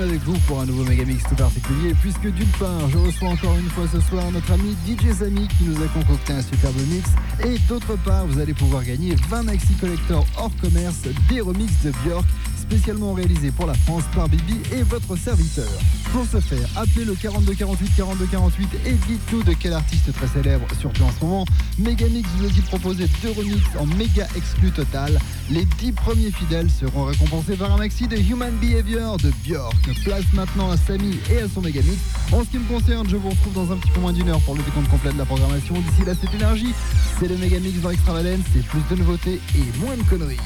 avec vous pour un nouveau Megamix tout particulier. Puisque d'une part, je reçois encore une fois ce soir notre ami DJ Samy qui nous a concocté un superbe mix. Et d'autre part, vous allez pouvoir gagner 20 Maxi Collector hors commerce des remixes de Björk spécialement réalisé pour la France par Bibi et votre serviteur. Pour ce faire, appelez le 42 48 42 48 et dites-nous de quel artiste très célèbre, surtout en ce moment, Megamix vous a-t-il proposé deux remix en méga exclu total. Les 10 premiers fidèles seront récompensés par un maxi de Human Behavior de Björk. Place maintenant à Samy et à son Megamix. En ce qui me concerne, je vous retrouve dans un petit peu moins d'une heure pour le décompte complet de la programmation. D'ici là, c'est énergie. C'est le Megamix dans Extravagance, c'est plus de nouveautés et moins de conneries.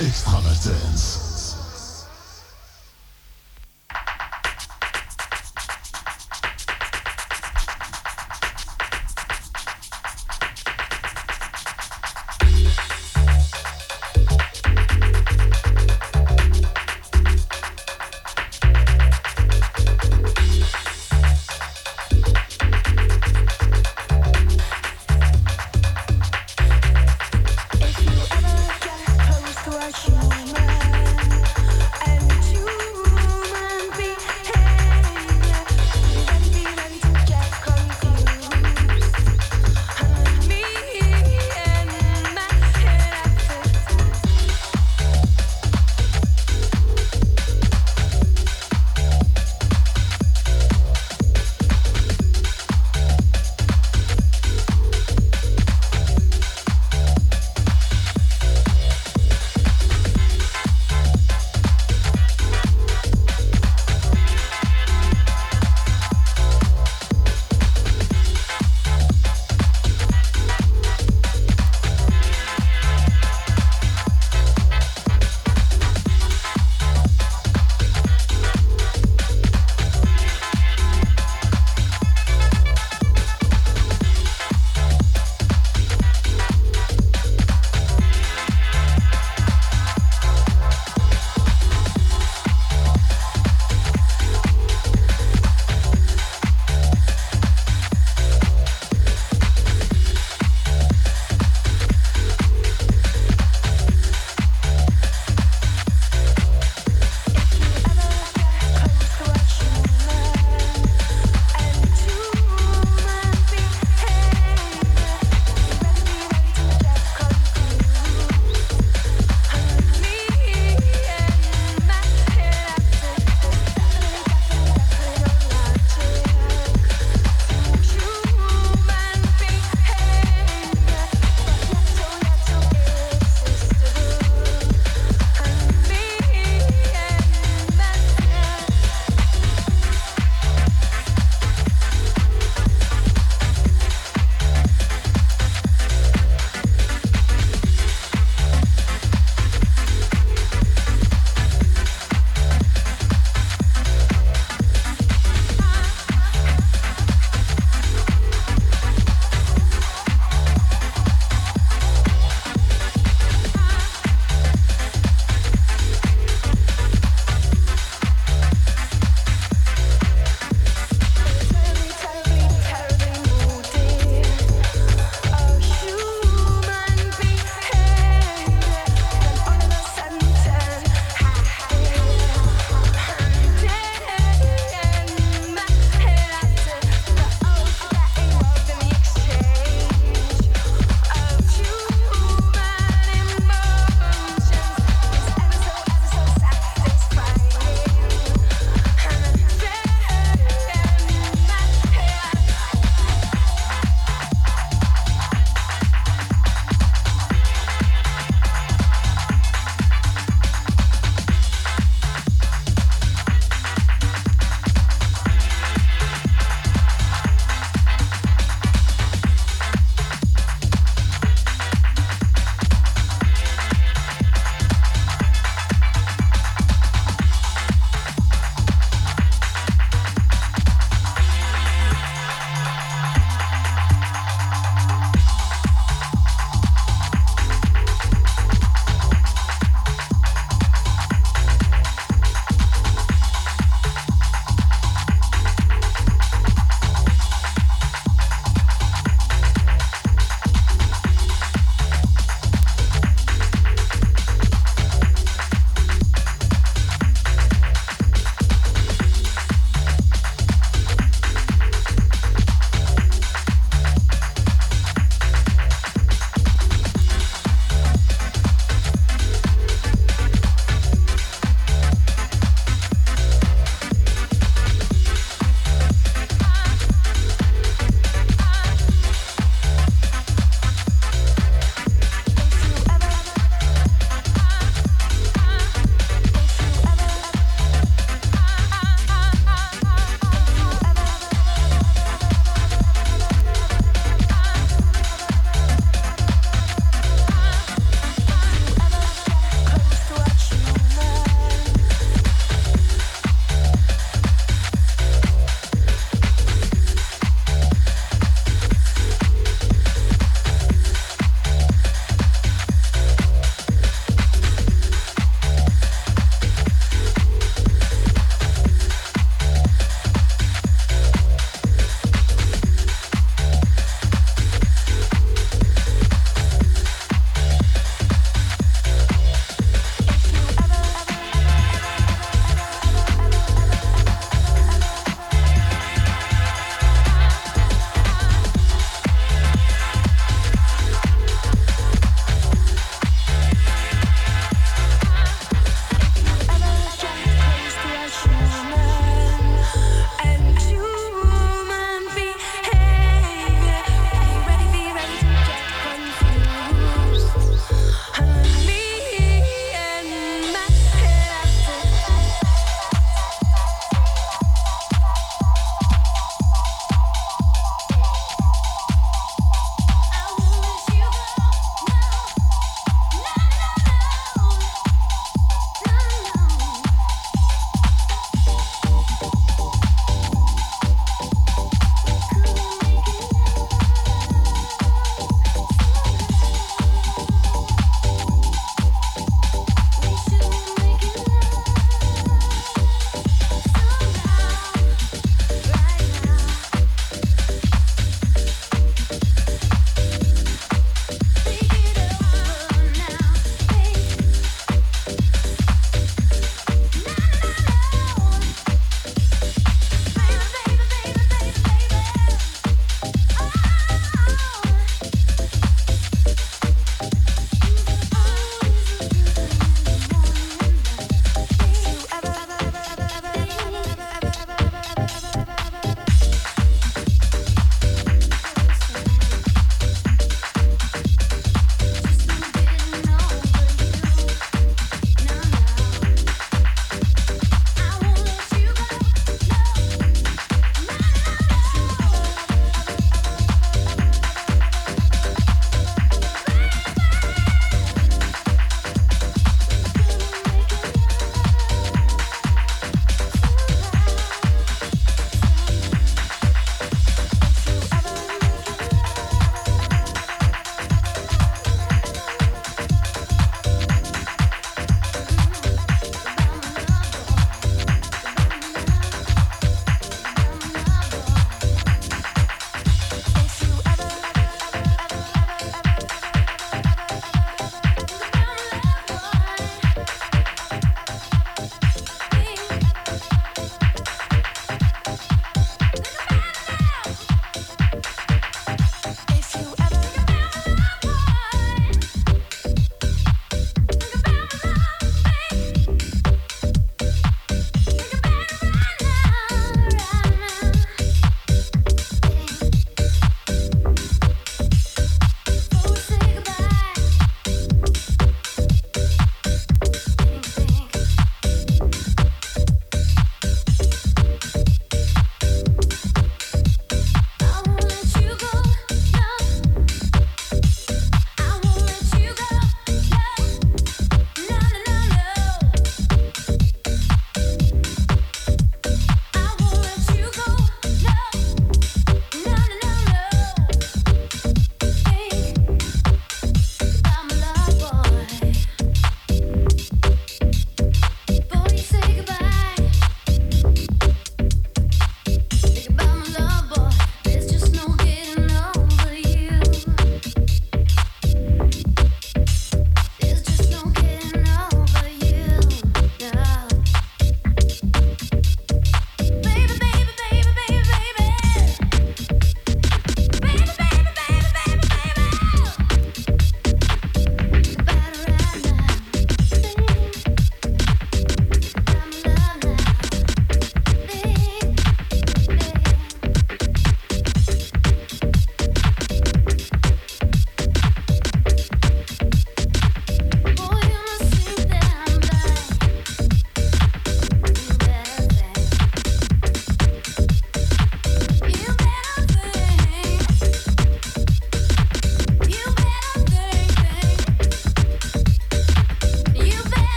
Extravagance.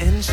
and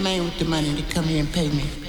man with the money to come here and pay me.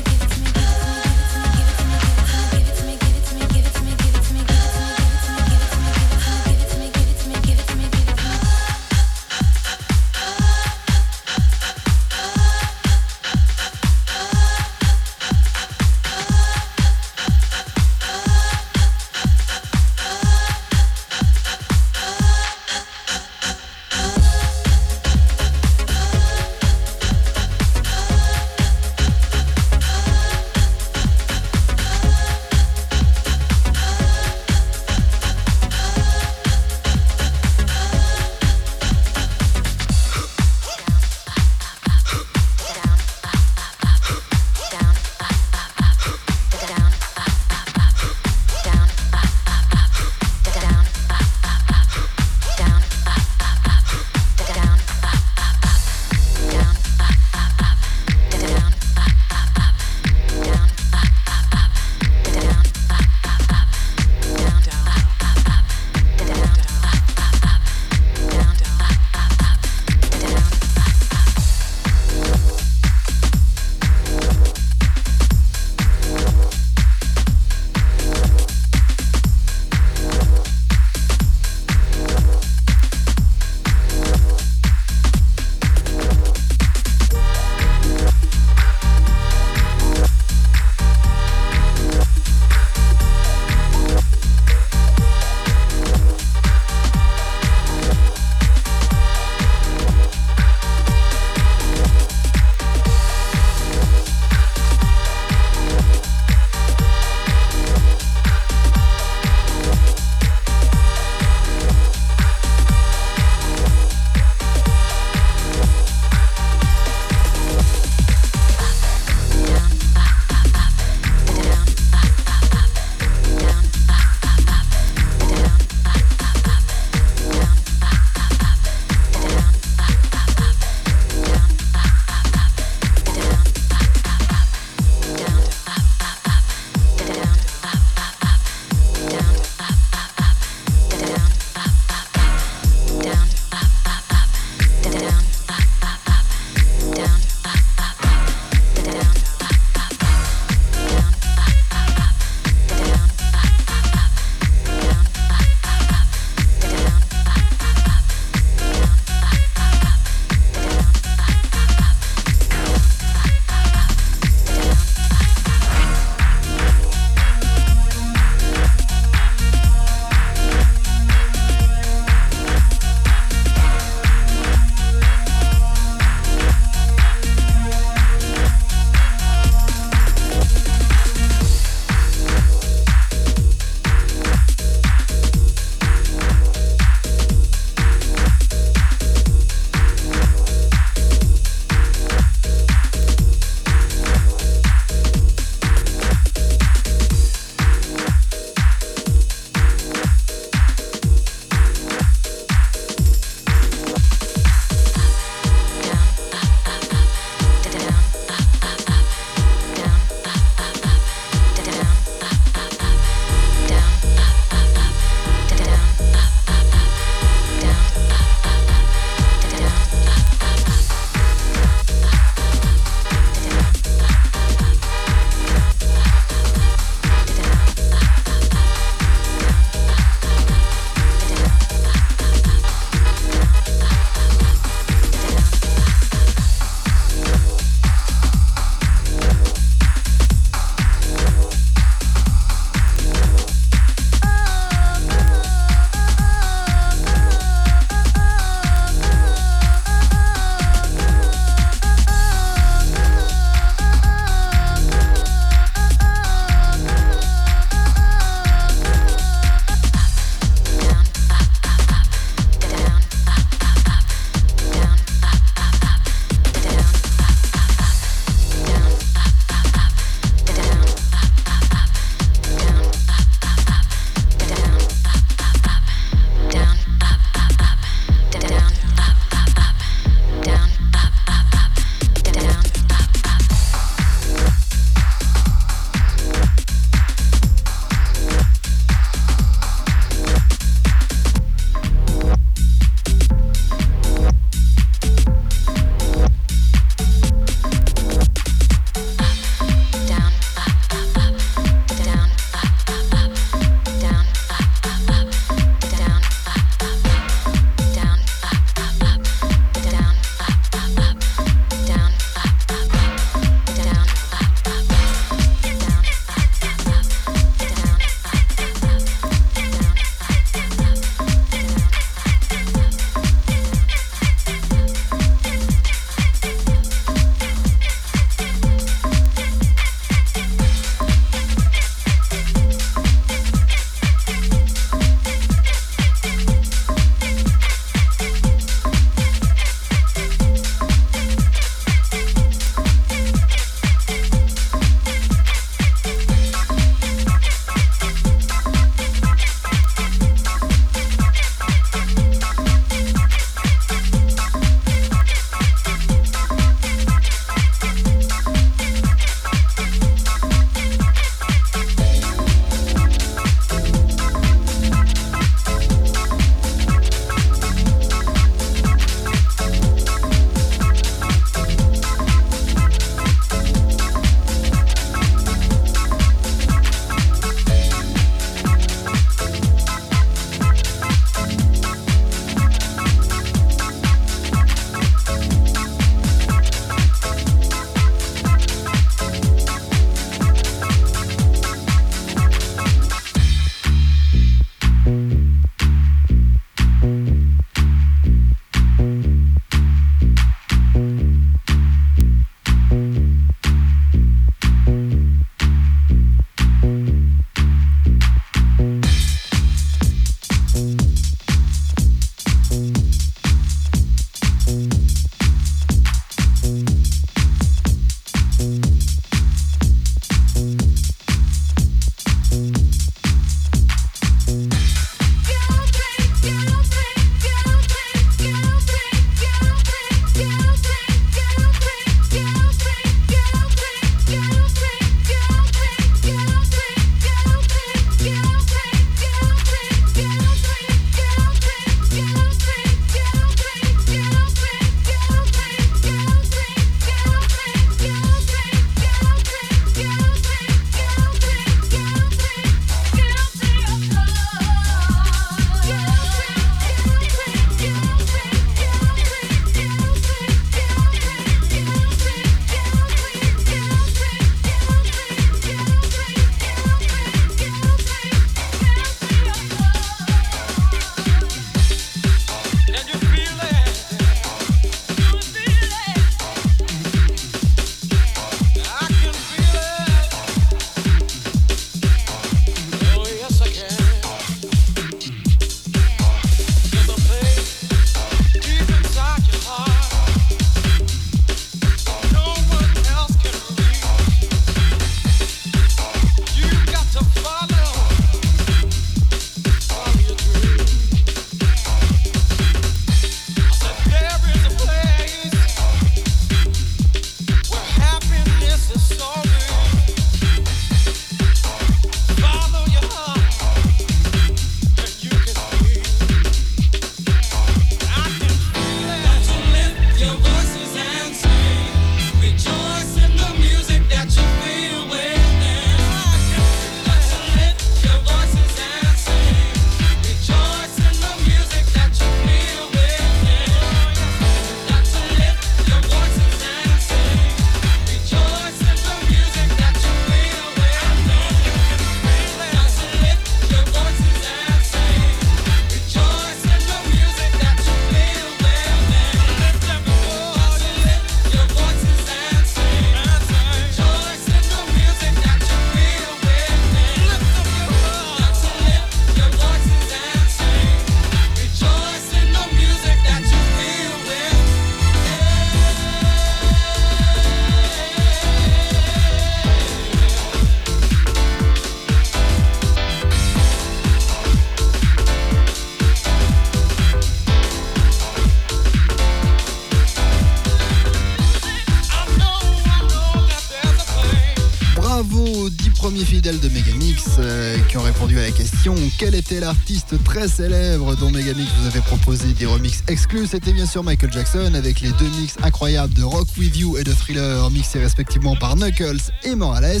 L'artiste très célèbre dont Megamix vous avait proposé des remixes exclus C'était bien sûr Michael Jackson avec les deux mix incroyables de Rock With You et de Thriller mixés respectivement par Knuckles et Morales.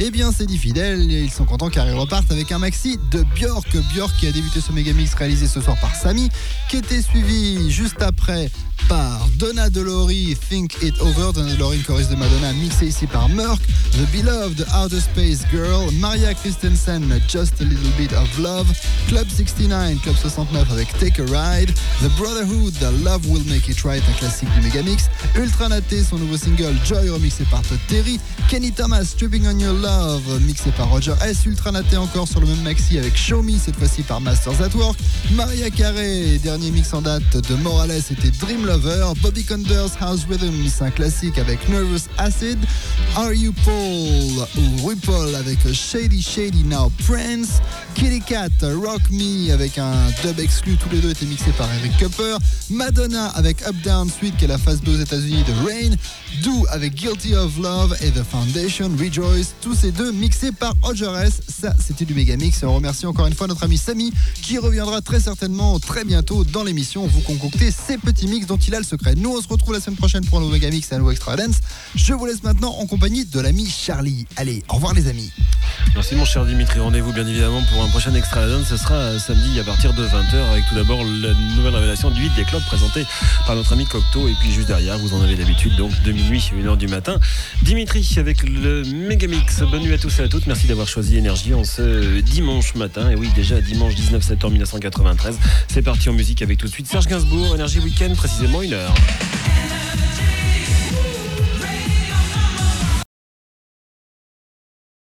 Eh bien c'est dit fidèle, ils sont contents car ils repartent avec un maxi de Björk. Björk qui a débuté ce Megamix réalisé ce soir par Samy, qui était suivi juste après par Donna Delori, Think It Over, Donna Delori, une de Madonna, mixée ici par Merck, The Beloved Outer Space Girl, Maria Christensen, Just a Little Bit of Love, Club 69, Club 69 avec Take a Ride, The Brotherhood, The Love Will Make It Right, un classique du Megamix, Ultra Naté, son nouveau single Joy remixé par Todd Terry, Kenny Thomas, Stripping on Your Love, mixé par Roger S, Ultra Naté encore sur le même maxi avec Show Me, cette fois-ci par Masters at Work, Maria Carey, dernier mix en date de Morales, était Dream Bobby Conder's House Rhythms, un classique avec Nervous Acid, Are You Paul ou RuPaul avec Shady Shady Now Prince, Kitty Cat, Rock Me avec un dub exclu, tous les deux étaient mixés par Eric Cupper, Madonna avec Up Down Suite qui est la phase 2 aux États-Unis de Rain, Do avec Guilty of Love et The Foundation Rejoice, tous ces deux mixés par Roger S. Ça, c'était du méga mix. Et on remercie encore une fois notre ami Samy qui reviendra très certainement très bientôt dans l'émission. Vous concocter ces petits mix il a le secret. Nous, on se retrouve la semaine prochaine pour un nouveau méga mix et un nouveau extra dance. Je vous laisse maintenant en compagnie de l'ami Charlie. Allez, au revoir les amis. Merci mon cher Dimitri. Rendez-vous bien évidemment pour un prochain extra dance. Ce sera samedi à partir de 20h avec tout d'abord la nouvelle révélation du 8 des clubs présenté par notre ami Cocteau. Et puis juste derrière, vous en avez d'habitude, donc de minuit à 1h du matin. Dimitri avec le Megamix. Bonne nuit à tous et à toutes. Merci d'avoir choisi Énergie en ce dimanche matin. Et oui, déjà dimanche 19 septembre 1993. C'est parti en musique avec tout de suite Serge Gainsbourg, Énergie Week-end, précisément quasiment une heure.